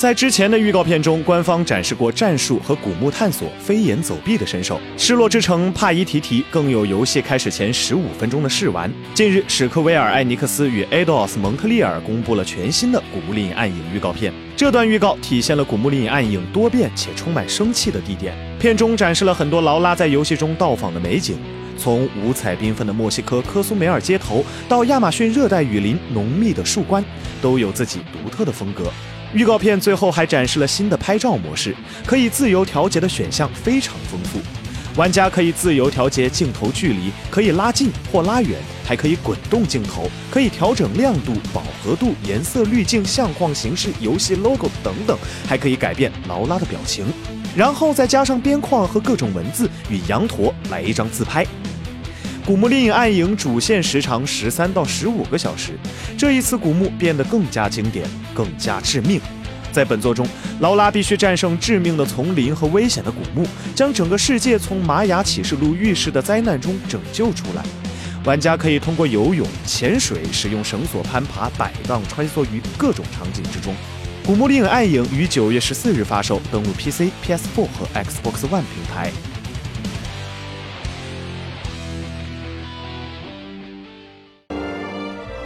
在之前的预告片中，官方展示过战术和古墓探索、飞檐走壁的身手。失落之城帕伊提提更有游戏开始前十五分钟的试玩。近日，史克威尔艾尼克斯与 Eidos 蒙特利尔公布了全新的《古墓丽影：暗影》预告片。这段预告体现了《古墓丽影：暗影》多变且充满生气的地点。片中展示了很多劳拉在游戏中到访的美景，从五彩缤纷的墨西哥科苏梅尔街头到亚马逊热带雨林浓密的树冠，都有自己独特的风格。预告片最后还展示了新的拍照模式，可以自由调节的选项非常丰富。玩家可以自由调节镜头距离，可以拉近或拉远，还可以滚动镜头，可以调整亮度、饱和度、颜色、滤镜、相框形式、游戏 logo 等等，还可以改变劳拉的表情，然后再加上边框和各种文字，与羊驼来一张自拍。古墓丽影：暗影主线时长十三到十五个小时，这一次古墓变得更加经典，更加致命。在本作中，劳拉必须战胜致命的丛林和危险的古墓，将整个世界从玛雅启示录预示的灾难中拯救出来。玩家可以通过游泳、潜水、使用绳索攀爬、摆荡，穿梭于各种场景之中。古墓丽影：暗影于九月十四日发售，登陆 PC、PS4 和 Xbox One 平台。